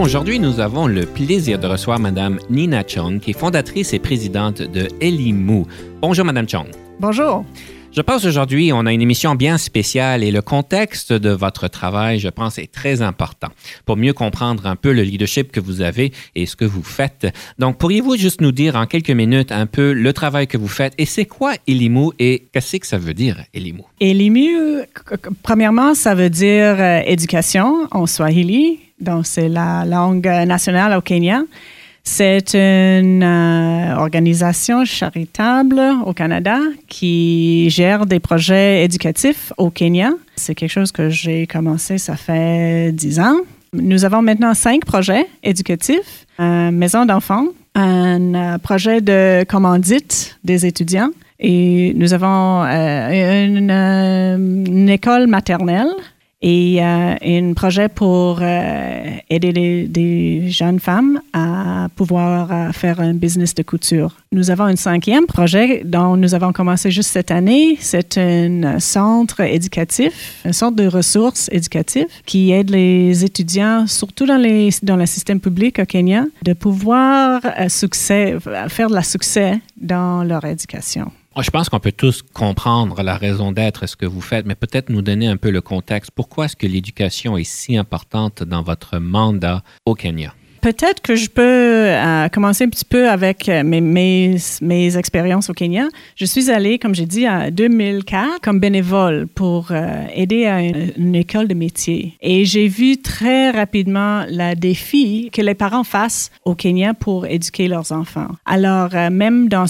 Aujourd'hui, nous avons le plaisir de recevoir Madame Nina Chong, qui est fondatrice et présidente de Elimu. Bonjour, Madame Chong. Bonjour. Je pense aujourd'hui, on a une émission bien spéciale et le contexte de votre travail, je pense, est très important pour mieux comprendre un peu le leadership que vous avez et ce que vous faites. Donc, pourriez-vous juste nous dire en quelques minutes un peu le travail que vous faites et c'est quoi Elimu et qu'est-ce que ça veut dire Elimu? Elimu, premièrement, ça veut dire euh, éducation en Swahili donc c'est la langue nationale au Kenya. C'est une euh, organisation charitable au Canada qui gère des projets éducatifs au Kenya. C'est quelque chose que j'ai commencé, ça fait dix ans. Nous avons maintenant cinq projets éducatifs, une maison d'enfants, un euh, projet de commandite des étudiants et nous avons euh, une, école maternelle et euh, un projet pour euh, aider des jeunes femmes à pouvoir euh, faire un business de couture. Nous avons un cinquième projet dont nous avons commencé juste cette année. C'est un centre éducatif, un centre de ressources éducatives qui aide les étudiants, surtout dans, les, dans le système public au Kenya, de pouvoir succès, faire de la succès dans leur éducation. Je pense qu'on peut tous comprendre la raison d'être, ce que vous faites, mais peut-être nous donner un peu le contexte. Pourquoi est-ce que l'éducation est si importante dans votre mandat au Kenya? Peut-être que je peux euh, commencer un petit peu avec euh, mes, mes, expériences au Kenya. Je suis allée, comme j'ai dit, en 2004 comme bénévole pour euh, aider à une, école de métier. Et j'ai vu très rapidement le défi que les parents fassent au Kenya pour éduquer leurs enfants. Alors, même dans,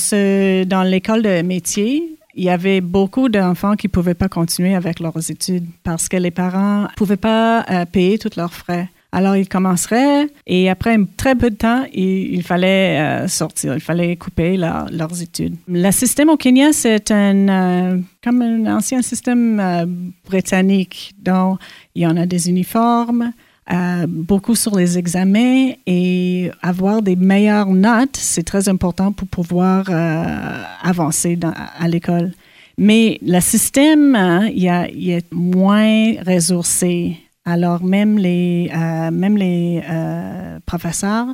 dans l'école de métier, il y avait beaucoup d'enfants qui ne pouvaient pas continuer avec leurs études parce que les parents ne pouvaient pas payer tous leurs frais. Alors, ils commenceraient et après très peu de temps, il, fallait euh, sortir, il fallait couper leurs études. Le système au Kenya, c'est un, euh, comme un ancien système euh, britannique dont il y en a des uniformes, beaucoup sur les examens et avoir des meilleures notes, c'est très important pour pouvoir avancer à l'école. Mais le système, hein, il, il est moins ressourcé alors, même les, euh, même les euh, professeurs,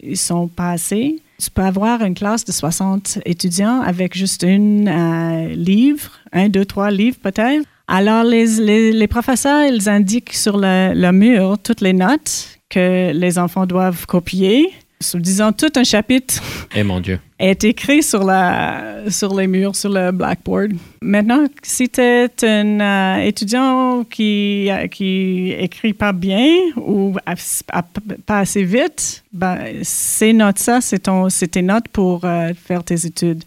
ils sont pas assez. Tu peux avoir une classe de 60 étudiants avec juste un euh, livre, un, deux, trois livres peut-être. Alors, les, les, les, professeurs, ils indiquent sur le mur toutes les notes que les enfants doivent copier disons, tout un chapitre eh, mon Dieu. est écrit sur, la, sur les murs, sur le blackboard. Maintenant, si tu es un euh, étudiant qui, qui écrit pas bien ou pas assez vite, ben, ces notes-là, c'est tes notes pour euh, faire tes études.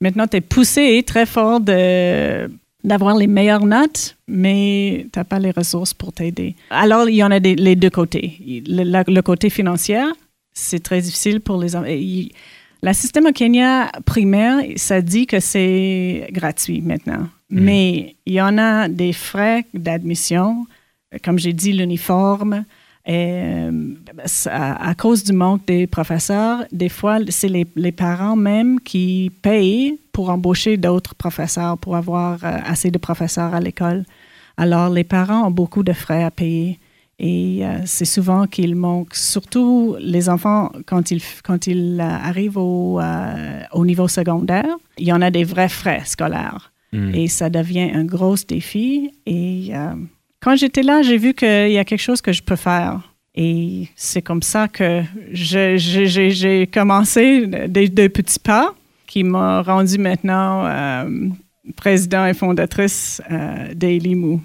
Maintenant, tu es poussé très fort de d'avoir les meilleures notes, mais tu n'as pas les ressources pour t'aider. Alors, il y en a les deux côtés. le côté financier, c'est très difficile pour les enfants. Le système au Kenya primaire, ça dit que c'est gratuit maintenant. Mm. Mais il y en a des frais d'admission, comme j'ai dit, l'uniforme. Et, à, cause du manque des professeurs, des fois, c'est les, les, parents même qui payent pour embaucher d'autres professeurs, pour avoir euh, assez de professeurs à l'école. Alors, les parents ont beaucoup de frais à payer. Et euh, c'est souvent qu'il manque, surtout les enfants, quand ils, quand ils euh, arrivent au, euh, au, niveau secondaire, il y en a des vrais frais scolaires. Hmm. Et ça devient un gros défi. Et quand j'étais là, j'ai vu qu'il y a quelque chose que je peux faire. Et c'est comme ça que j'ai commencé des, des, petits pas qui m'ont rendu maintenant président et fondatrice euh.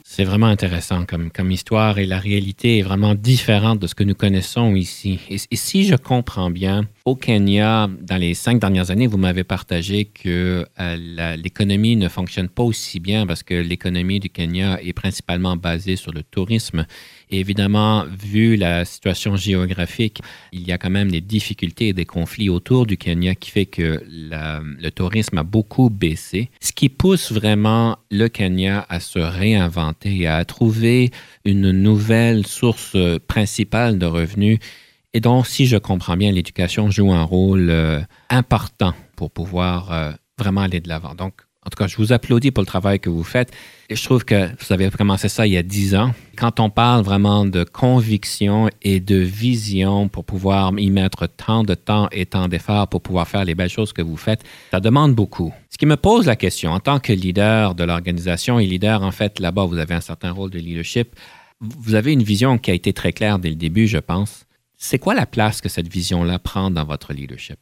C'est vraiment intéressant comme, comme histoire et la réalité est vraiment différente de ce que nous connaissons ici. Et, si je comprends bien, au Kenya, dans les cinq dernières années, vous m'avez partagé que euh, l'économie ne fonctionne pas aussi bien parce que l'économie du Kenya est principalement basée sur le tourisme Et évidemment, vu la situation géographique, il y a quand même des difficultés et des conflits autour du Kenya qui fait que le tourisme a beaucoup baissé, ce qui pousse vraiment le Kenya à se réinventer et à trouver une nouvelle source principale de revenus. Et donc, si je comprends bien, l'éducation joue un rôle euh, important pour pouvoir euh, vraiment aller de l'avant. Donc, en tout cas, je vous applaudis pour le travail que vous faites. Je trouve que vous avez commencé ça il y a dix ans. Quand on parle vraiment de conviction et de vision pour pouvoir y mettre tant de temps et tant d'efforts pour pouvoir faire les belles choses que vous faites, ça demande beaucoup. Ce qui me pose la question, en tant que leader de l'organisation et leader, en fait, là-bas, vous avez un certain rôle de leadership. Vous avez une vision qui a été très claire dès le début, je pense. C'est quoi la place que cette vision-là prend dans votre leadership?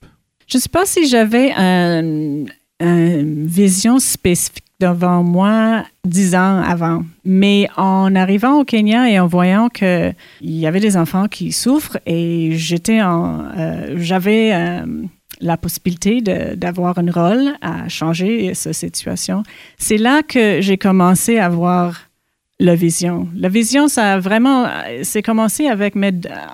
Je ne sais pas si j'avais un, une vision spécifique devant moi dix ans avant. Mais en arrivant au Kenya et en voyant qu'il y avait des enfants qui souffrent et j'étais en, euh, j'avais euh, la possibilité d'avoir un rôle à changer cette situation, c'est là que j'ai commencé à voir la vision. La vision, ça a vraiment, c'est commencé avec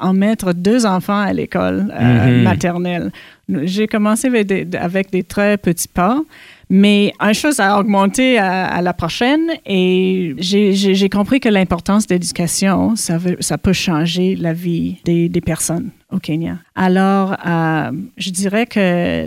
en mettre deux enfants à l'école euh, mm-hmm. maternelle. J'ai commencé avec des, très petits pas, mais une chose a augmenté à, la prochaine et j'ai compris que l'importance de l'éducation, ça, ça peut changer la vie des, personnes au Kenya. Alors, euh, je dirais que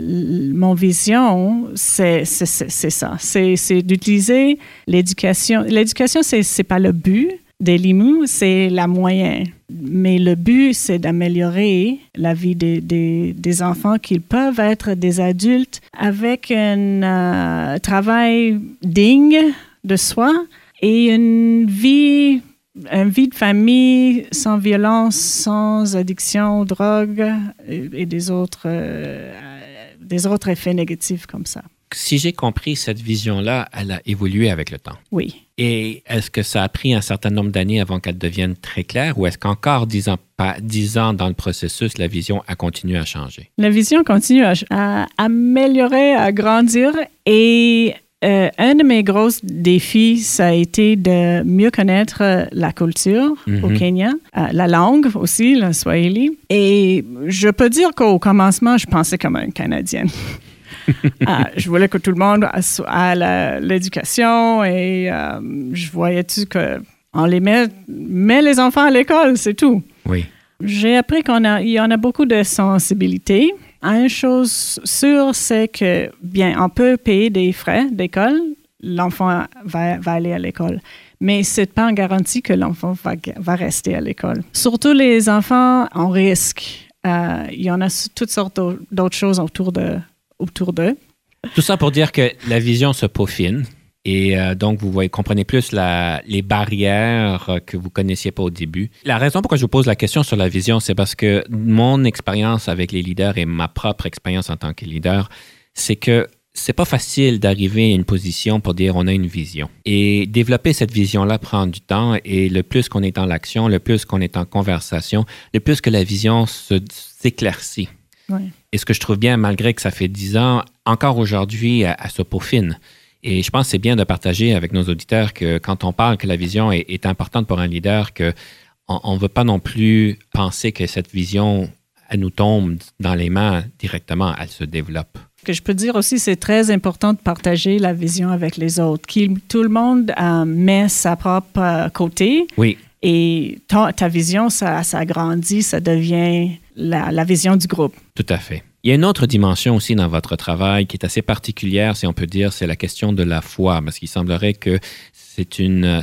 mon vision, c'est ça. C'est d'utiliser l'éducation. L'éducation, c'est pas le but, des limous, c'est la moyenne. Mais le but, c'est d'améliorer la vie des, des, enfants qu'ils peuvent être des adultes avec un euh, travail digne de soi et une vie, une vie de famille sans violence, sans addiction, drogue et, des, autres, euh, des autres effets négatifs comme ça si j'ai compris, cette vision-là, elle a évolué avec le temps. Oui. Et est-ce que ça a pris un certain nombre d'années avant qu'elle devienne très claire ou est-ce qu'encore dix ans, pas, dix ans dans le processus, la vision a continué à changer? La vision continue à, améliorer, à grandir et euh, un de mes gros défis, ça a été de mieux connaître euh, la culture au mhm. Kenya, euh, la langue aussi, le Swahili. Et je peux dire qu'au commencement, je pensais comme une Canadienne. Ah, je voulais que tout le monde ait l'éducation et euh, je voyais-tu qu'on les met, met les enfants à l'école, c'est tout. Oui. J'ai appris qu'il y en a beaucoup de sensibilité. Une chose sûre, c'est que, bien, on peut payer des frais d'école, l'enfant va, aller à l'école. Mais ce n'est pas garantie que l'enfant va, va, rester à l'école. Surtout les enfants en risque. Euh, il y en a toutes sortes d'autres choses autour de, autour d'eux. Tout ça pour dire que la vision se peaufine. Et euh, donc, vous voyez, comprenez plus les barrières que vous connaissiez pas au début. La raison pourquoi je vous pose la question sur la vision, c'est parce que mon expérience avec les leaders et ma propre expérience en tant que leader, c'est que c'est pas facile d'arriver à une position pour dire on a une vision. Et développer cette vision-là prend du temps et le plus qu'on est dans l'action, le plus qu'on est en conversation, le plus que la vision s'éclaircit. Et ce que je trouve bien, malgré que ça fait dix ans, encore aujourd'hui, elle, se peaufine. Et je pense que c'est bien de partager avec nos auditeurs que quand on parle que la vision est, importante pour un leader, que on ne veut pas non plus penser que cette vision, elle nous tombe dans les mains directement, elle se développe. Ce que je peux dire aussi, c'est très important de partager la vision avec les autres, que tout le monde euh, met sa propre euh, côté. Oui. Et ta, vision, ça, ça grandit, ça devient la, vision du groupe. Tout à fait. Il y a une autre dimension aussi dans votre travail qui est assez particulière, si on peut dire, c'est la question de la foi, parce qu'il semblerait que c'est,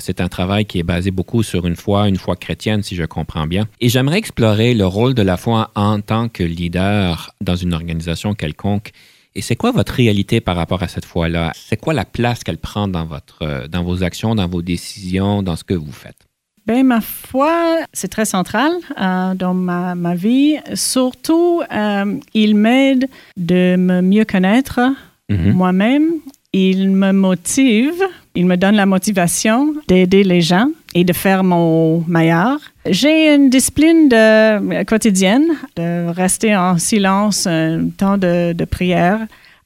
c'est un travail qui est basé beaucoup sur une foi, une foi chrétienne, si je comprends bien. Et j'aimerais explorer le rôle de la foi en tant que leader dans une organisation quelconque. Et c'est quoi votre réalité par rapport à cette foi-là? C'est quoi la place qu'elle prend dans, votre, dans vos actions, dans vos décisions, dans ce que vous faites? Ben, ma foi, c'est très central euh, dans ma, ma, vie. Surtout, euh, il m'aide de me mieux connaître mhm. moi-même. Il me motive, il me donne la motivation d'aider les gens et de faire mon meilleur. J'ai une discipline de, quotidienne de rester en silence un temps de, de prière.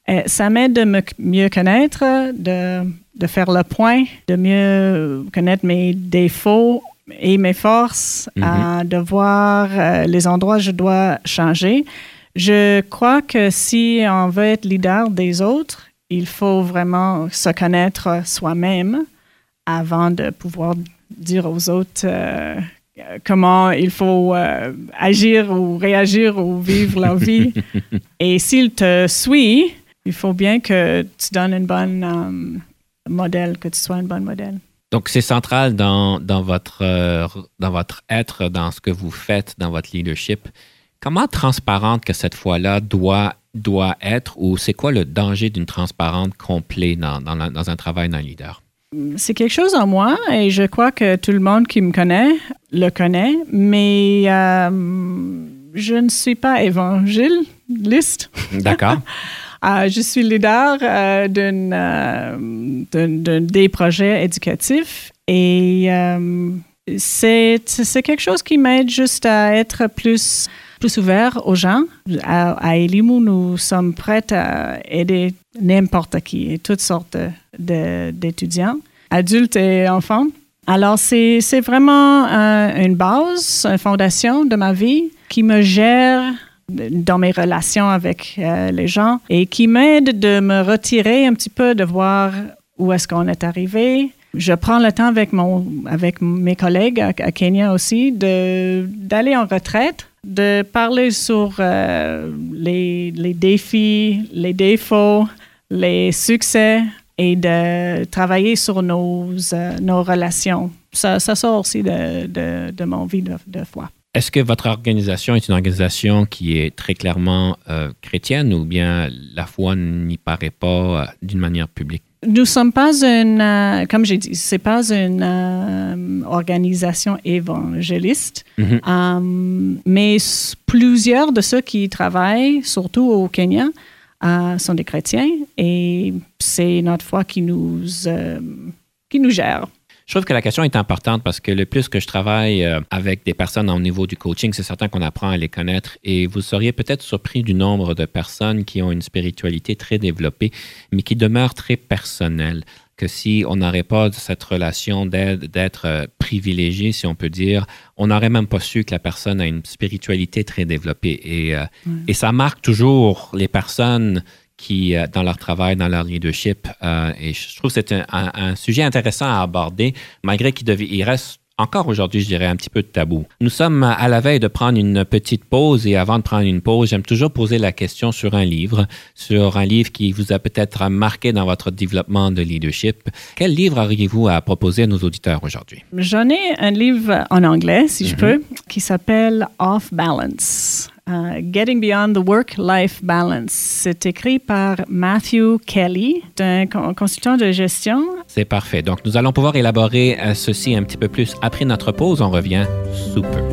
Et ça m'aide de me mieux connaître, de, de faire le point, de mieux connaître mes défauts et mes forces, Mhm. de voir euh, les endroits où je dois changer. Je crois que si on veut être leader des autres, il faut vraiment se connaître soi-même avant de pouvoir dire aux autres euh, euh, comment il faut euh, agir ou réagir ou vivre leur vie. Et s'il te suit, il faut bien que tu donnes bonne euh, modèle, que tu sois une bonne modèle. Donc, c'est central dans, dans, votre, euh, dans votre être, dans ce que vous faites, dans votre leadership. Comment transparente que cette fois-là doit, doit être ou c'est quoi le danger d'une transparente complète dans, dans, la- dans un travail d'un leader? C'est quelque chose en moi et je crois que tout le monde qui me connaît le connaît, mais euh, je ne suis pas évangéliste. D'accord? Euh, je suis leader euh, euh, d'un- des projets éducatifs et euh, c'est, quelque chose qui m'aide juste à être plus, plus ouvert aux gens. À, à Elimu, nous sommes prêts à aider n'importe qui toutes sortes d'étudiants, adultes et enfants. Alors, c'est, vraiment une base, une fondation de ma vie qui me gère dans mes relations avec euh, les gens et qui m'aide de me retirer un petit peu, de voir où est-ce qu'on est arrivé. Je prends le temps avec, mon, avec mes collègues à, Kenya aussi d'aller en retraite, de parler sur euh, les, les défis, les défauts, les succès et de travailler sur nos, euh, nos relations. Ça, sort aussi de, de, de mon vie de foi. Est-ce que votre organisation est une organisation qui est très clairement euh, chrétienne ou bien la foi n'y paraît pas euh, d'une manière publique? Nous ne sommes pas une, euh, comme j'ai dit, c'est pas une organisation évangéliste, Mhm. Mais plusieurs de ceux qui y travaillent, surtout au Kenya, sont des chrétiens et c'est notre foi qui nous, qui nous gère. Je trouve que la question est importante parce que le plus que je travaille euh, avec des personnes au niveau du coaching, c'est certain qu'on apprend à les connaître et vous seriez peut-être surpris du nombre de personnes qui ont une spiritualité très développée, mais qui demeurent très personnelles. Que si on n'aurait pas cette relation d'aide, d'être euh, privilégié, si on peut dire, on n'aurait même pas su que la personne a une spiritualité très développée. Et, euh, et ça marque toujours les personnes qui, euh, dans leur travail, dans leur leadership. euh, et je trouve que c'est un, un- un sujet intéressant à aborder, malgré qu'il il reste encore aujourd'hui, je dirais, un petit peu de tabou. Nous sommes à la veille de prendre une petite pause et avant de prendre une pause, j'aime toujours poser la question sur un livre, sur un livre qui vous a peut-être marqué dans votre développement de leadership. Quel livre auriez-vous à proposer à nos auditeurs aujourd'hui? J'en ai un livre en anglais, si je peux, qui s'appelle Off Balance. Uh, Getting Beyond the Work-Life Balance. C'est écrit par Matthew Kelly, un con- consultant de gestion. C'est parfait. Donc, nous allons pouvoir élaborer euh, ceci un petit peu plus après notre pause. On revient sous peu.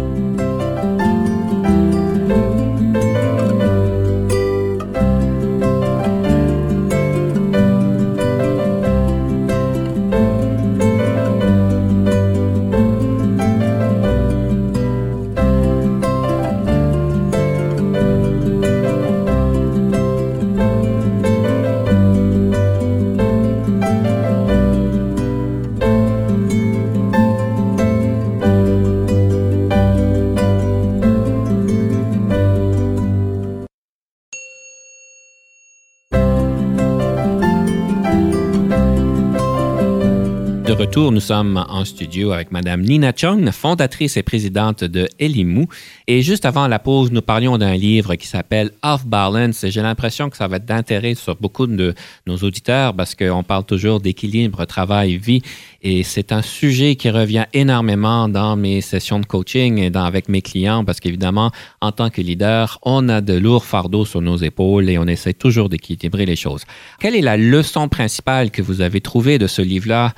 Nous sommes en studio avec Madame Nina Chung, fondatrice et présidente de Elimu. Et juste avant la pause, nous parlions d'un livre qui s'appelle Off Balance. Et j'ai l'impression que ça va être d'intérêt sur beaucoup de nos auditeurs parce qu'on parle toujours d'équilibre travail-vie. Et c'est un sujet qui revient énormément dans mes sessions de coaching et dans, avec mes clients parce qu'évidemment, en tant que leader, on a de lourds fardeaux sur nos épaules et on essaie toujours d'équilibrer les choses. Quelle est la leçon principale que vous avez trouvée de ce livre-là?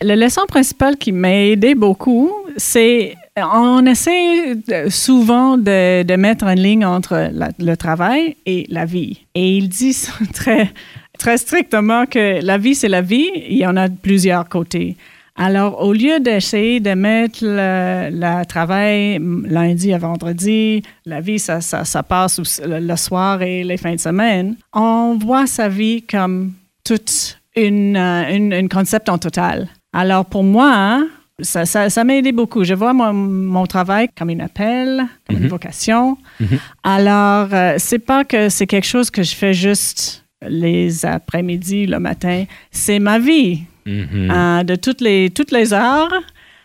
La leçon principale qui m'a aidé beaucoup, c'est on essaie de- souvent de, de mettre une ligne entre le travail et la vie. Et il dit très, très strictement que la vie, c'est la vie, il y en a plusieurs côtés. Alors, au lieu d'essayer de mettre le, le travail lundi à vendredi, la vie, ça, ça, ça passe le soir et les fins de semaine, on voit sa vie comme toute une, euh, une, une concept en total. Alors pour moi, hein, Ça, ça, ça m'a aidé beaucoup. Je vois mon, mon travail comme un appel, comme une Mhm. vocation. Mhm. Alors, euh, c'est pas que c'est quelque chose que je fais juste les après-midi, le matin. C'est ma vie Mhm. euh, de toutes les, toutes les heures.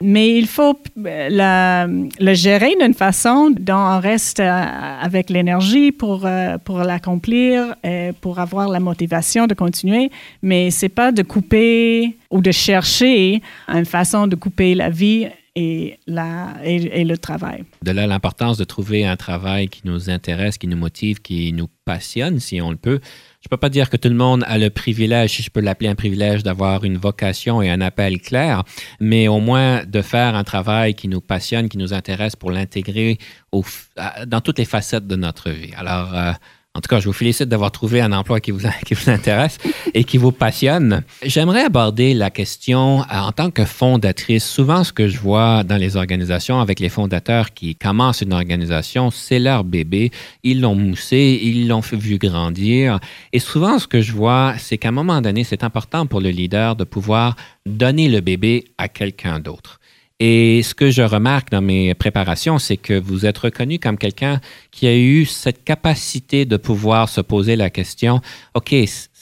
Mais il faut euh, le gérer d'une façon dont on reste euh, avec l'énergie pour, euh, pour l'accomplir, pour avoir la motivation de continuer. Mais c'est pas de couper ou de chercher une façon de couper la vie et, la, et le travail. De là l'importance de trouver un travail qui nous intéresse, qui nous motive, qui nous passionne, si on le peut. Je peux pas dire que tout le monde a le privilège, si je peux l'appeler un privilège, d'avoir une vocation et un appel clair, mais au moins de faire un travail qui nous passionne, qui nous intéresse pour l'intégrer dans toutes les facettes de notre vie. Alors, euh, en tout cas, je vous félicite d'avoir trouvé un emploi qui vous, qui vous intéresse et qui vous passionne. J'aimerais aborder la question euh, en tant que fondatrice. Souvent, ce que je vois dans les organisations avec les fondateurs qui commencent une organisation, c'est leur bébé. Ils l'ont moussé, ils l'ont vu grandir. Et souvent, ce que je vois, c'est qu'à un moment donné, c'est important pour le leader de pouvoir donner le bébé à quelqu'un d'autre. Et ce que je remarque dans mes préparations, c'est que vous êtes reconnu comme quelqu'un qui a eu cette capacité de pouvoir se poser la question, OK,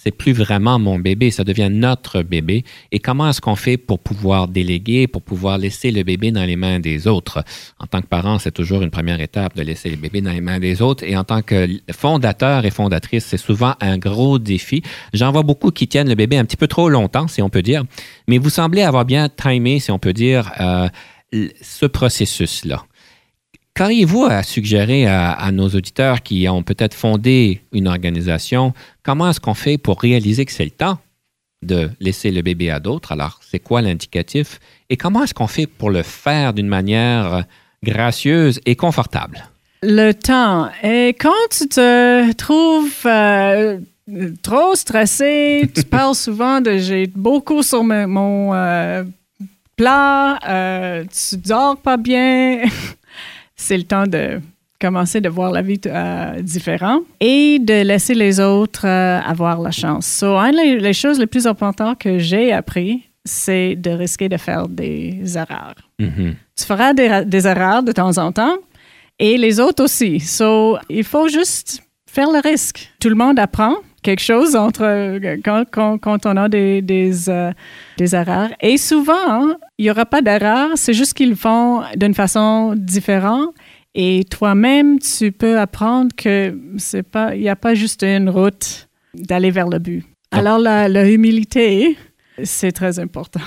c'est plus vraiment mon bébé, ça devient notre bébé. Et comment est-ce qu'on fait pour pouvoir déléguer, pour pouvoir laisser le bébé dans les mains des autres? En tant que parent, c'est toujours une première étape de laisser le bébé dans les mains des autres. Et en tant que fondateur et fondatrice, c'est souvent un gros défi. J'en vois beaucoup qui tiennent le bébé un petit peu trop longtemps, si on peut dire. Mais vous semblez avoir bien timé, si on peut dire, euh, ce processus-là. Qu'auriez-vous à suggérer à, à nos auditeurs qui ont peut-être fondé une organisation, comment est-ce qu'on fait pour réaliser que c'est le temps de laisser le bébé à d'autres? Alors, c'est quoi l'indicatif? Et comment est-ce qu'on fait pour le faire d'une manière gracieuse et confortable? Le temps. Et quand tu te trouves euh, trop stressé, tu parles souvent de j'ai beaucoup sur mon euh, plat, euh, tu dors pas bien, c'est le temps de commencer de voir la vie euh, différent et de laisser les autres euh, avoir la chance. So, une des les choses les plus importantes que j'ai appris, c'est de risquer de faire des erreurs. Mhm. Tu feras des, des erreurs de temps en temps et les autres aussi. So, il faut juste faire le risque. Tout le monde apprend quelque chose entre euh, quand, quand, quand on a des, des, euh, des erreurs. Et souvent, hein, il n'y aura pas d'erreur, c'est juste qu'ils le font d'une façon différente. Et toi-même, tu peux apprendre que c'est pas, il n'y a pas juste une route d'aller vers le but. Alors, la, la humilité, c'est très important.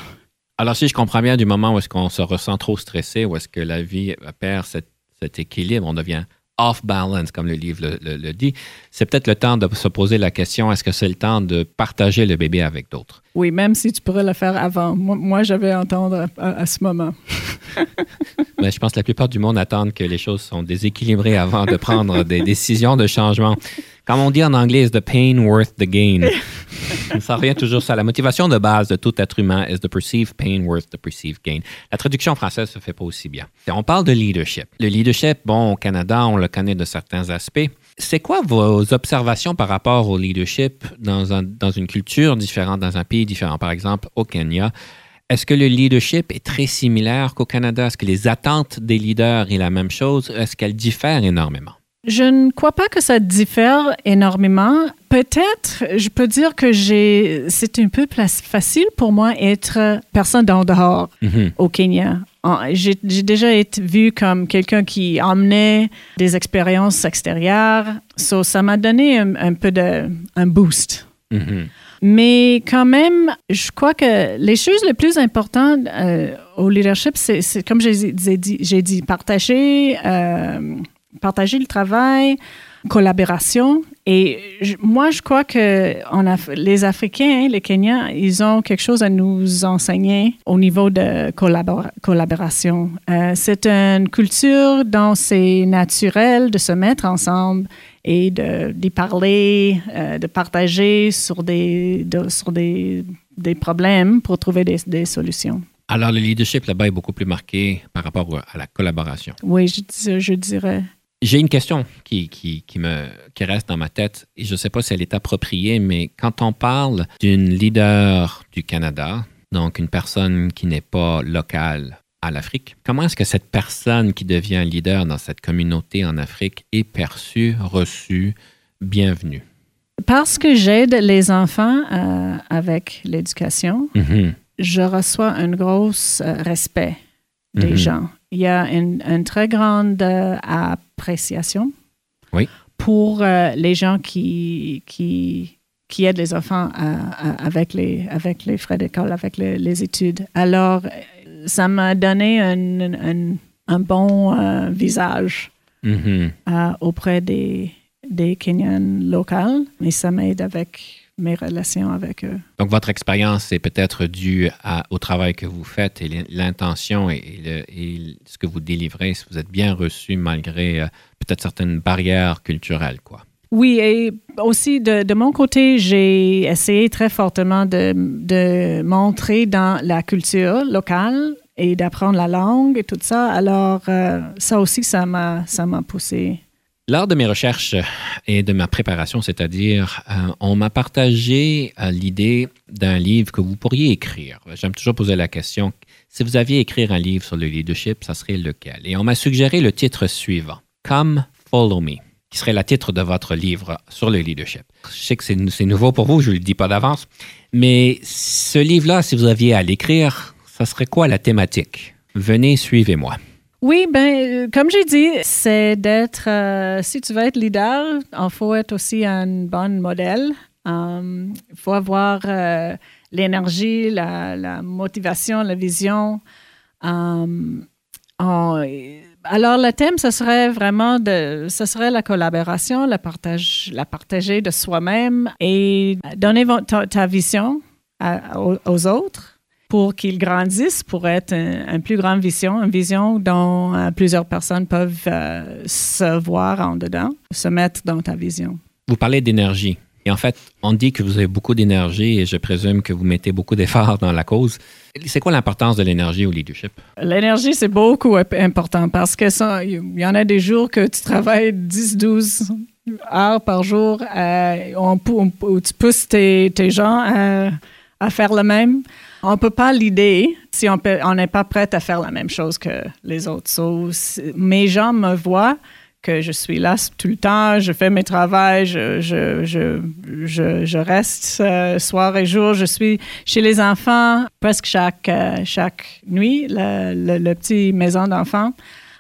Alors, si je comprends bien, du moment où est-ce qu'on se ressent trop stressé, où est-ce que la vie perd cet équilibre, on devient off balance, comme le livre le, dit, c'est peut-être le temps de se poser la question, est-ce que c'est le temps de partager le bébé avec d'autres? Oui, même si tu pourrais le faire avant. Moi, moi je vais entendre à, à- à ce moment. Mais je pense que la plupart du monde attendent que les choses sont déséquilibrées avant de prendre des décisions de changement. Comme on dit en anglais, is the pain worth the gain? ça revient toujours ça. La motivation de base de tout être humain is the perceived pain worth the perceived gain. La traduction française se fait pas aussi bien. On parle de leadership. Le leadership, bon, au Canada, on le connaît de certains aspects. C'est quoi vos observations par rapport au leadership dans, un- dans une culture différente, dans un pays différent? Par exemple, au Kenya, est-ce que le leadership est très similaire qu'au Canada? Est-ce que les attentes des leaders est la même chose? Est-ce qu'elles diffèrent énormément? Je ne crois pas que ça diffère énormément. Peut-être, je peux dire que j'ai, c'est un peu facile pour moi être personne d'en dehors Mhm. au Kenya. J'ai déjà été vue comme quelqu'un qui emmenait des expériences extérieures. So, ça m'a donné un, un peu de un boost. Mhm. Mais quand même, je crois que les choses les plus importantes euh, au leadership, c'est comme j'ai j'ai dit, j'ai dit partager, euh, partager le travail, collaboration. Et je- moi, je crois que on a, les Africains, les Kenyans, ils ont quelque chose à nous enseigner au niveau de collabora- collaboration. Euh, c'est une culture dont c'est naturel de se mettre ensemble et de, d'y parler, euh, de partager sur des, de- sur des, des problèmes pour trouver des, des solutions. Alors, le leadership là-bas est beaucoup plus marqué par rapport à la collaboration. Oui, je, je dirais. J'ai une question qui, qui, qui me, qui reste dans ma tête et je ne sais pas si elle est appropriée, mais quand on parle d'une leader du Canada, donc une personne qui n'est pas locale à l'Afrique. Comment est-ce que cette personne qui devient leader dans cette communauté en Afrique est perçue, reçue, bienvenue? Parce que j'aide les enfants euh, avec l'éducation, Mhm. je reçois un gros euh, respect des Mhm. gens. Il y a une, une très grande euh, appréciation Oui. pour euh, les gens qui, qui, qui aident les enfants à- à- avec, les, avec les frais d'école, avec les, les études. Alors, ça m'a donné un, un- un bon euh, visage Mhm. euh, auprès des, des Kenyans locaux et ça m'aide avec mes relations avec eux. Donc, votre expérience est peut-être due à- au travail que vous faites et l'in- l'intention et, et le- et ce que vous délivrez, si vous êtes bien reçu malgré euh, peut-être certaines barrières culturelles, quoi. Oui, et aussi de, de mon côté, j'ai essayé très fortement de, de montrer dans la culture locale et d'apprendre la langue et tout ça. Alors, euh, ça aussi, ça m'a, ça m'a poussé. Lors de mes recherches et de ma préparation, c'est-à-dire, euh, on m'a partagé euh, l'idée d'un livre que vous pourriez écrire. J'aime toujours poser la question, si vous aviez écrire un livre sur le leadership, ça serait lequel? Et on m'a suggéré le titre suivant, Come Follow Me, qui serait le titre de votre livre sur le leadership. Je sais que c'est c'est nouveau pour vous, je ne le dis pas d'avance, mais ce livre-là, si vous aviez à l'écrire, ça serait quoi la thématique? Venez, suivez-moi. Oui, ben, euh, comme j'ai dit, c'est d'être, euh, si tu veux être leader, il faut être aussi un bon modèle. Euh, Il faut avoir l'énergie, la, motivation, la vision. On- alors, le thème, ce serait vraiment de, ce serait la collaboration, la, partage, la partager de soi-même et donner ta, vision aux autres pour qu'ils grandissent, pour être un- une plus grande vision, une vision dont euh, plusieurs personnes peuvent euh, se voir en dedans, se mettre dans ta vision. Vous parlez d'énergie. Et en fait, on dit que vous avez beaucoup d'énergie et je présume que vous mettez beaucoup d'efforts dans la cause. C'est quoi l'importance de l'énergie au leadership? L'énergie, c'est beaucoup imp- important parce que ça, il y en a des jours que tu travailles 10, 12 heures par jour euh, on on tu pousses tes, tes gens à, à faire le même. On ne peut pas l'idée si on n'est pas prêt à faire la même chose que les autres. So, mes gens me voient que je suis là tout le temps, je fais mes travaux, je, je, je, je, je reste euh, soir et jour, je suis chez les enfants presque chaque, euh, chaque nuit, le, le, le petit maison d'enfants.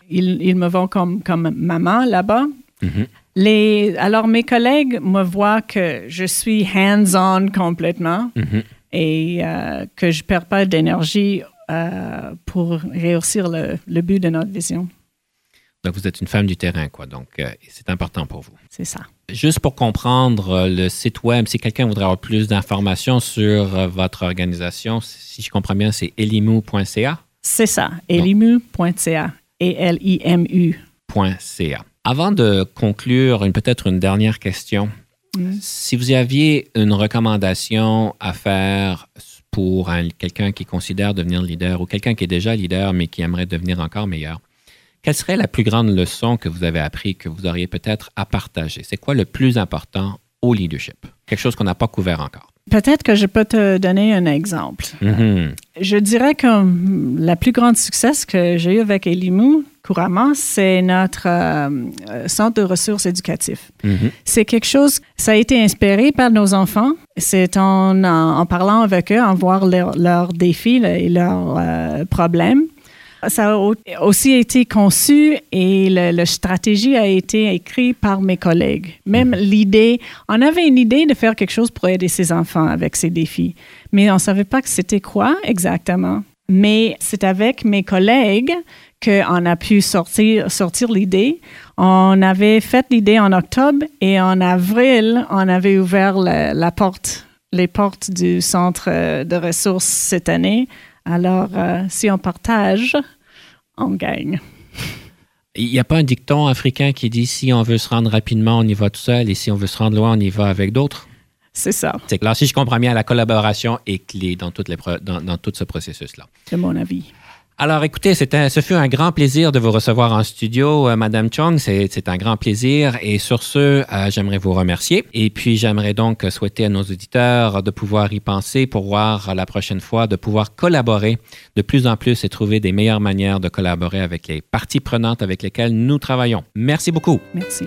Ils, ils me voient comme, comme maman là-bas. Mhm. Les, alors, mes collègues me voient que je suis hands-on complètement Mhm. Et euh, que je ne perds pas d'énergie euh, pour réussir le, le but de notre vision. Donc, vous êtes une femme du terrain, quoi. Donc, euh, c'est important pour vous. C'est ça. Juste pour comprendre le site web, si quelqu'un voudrait avoir plus d'informations sur votre organisation, si je comprends bien, c'est elimu.ca. C'est ça. Elimu.ca. E-L-I-M-U. .ca. Avant de conclure, peut-être une dernière question. Si vous aviez une recommandation à faire pour un- quelqu'un qui considère devenir leader ou quelqu'un qui est déjà leader mais qui aimerait devenir encore meilleur, quelle serait la plus grande leçon que vous avez appris que vous auriez peut-être à partager? C'est quoi le plus important au leadership? Quelque chose qu'on n'a pas couvert encore. Peut-être que je peux te donner un exemple. Mhm. Je dirais que la plus grande succès que j'ai eu avec Elimu couramment, c'est notre euh, euh, centre de ressources éducatives. Mhm. C'est quelque chose, ça a été inspiré par nos enfants. C'est en, en, en parlant avec eux, en voir leurs défis et leurs euh, problèmes. Ça a au- aussi été conçu et la stratégie a été écrite par mes collègues. Même l'idée, on avait une idée de faire quelque chose pour aider ces enfants avec ces défis, mais on ne savait pas que c'était quoi exactement. Mais c'est avec mes collègues qu'on a pu sortir, sortir l'idée. On avait fait l'idée en octobre et en avril, on avait ouvert la, la porte, les portes du centre euh, de ressources cette année. Alors, euh, si on partage, on gagne. Il n'y a pas un dicton africain qui dit si on veut se rendre rapidement, on y va tout seul et si on veut se rendre loin, on y va avec d'autres? C'est ça, C'est que là, si je comprends bien, la collaboration est clé dans, les dans, dans tout ce processus-là. de mon avis. Alors, écoutez, ce fut un grand plaisir de vous recevoir en studio, euh, Madame Chong. C'est, c'est un grand plaisir. Et sur ce, euh, j'aimerais vous remercier. Et puis, j'aimerais donc souhaiter à nos auditeurs de pouvoir y penser pour voir la prochaine fois, de pouvoir collaborer de plus en plus et trouver des meilleures manières de collaborer avec les parties prenantes avec lesquelles nous travaillons. Merci beaucoup. Merci.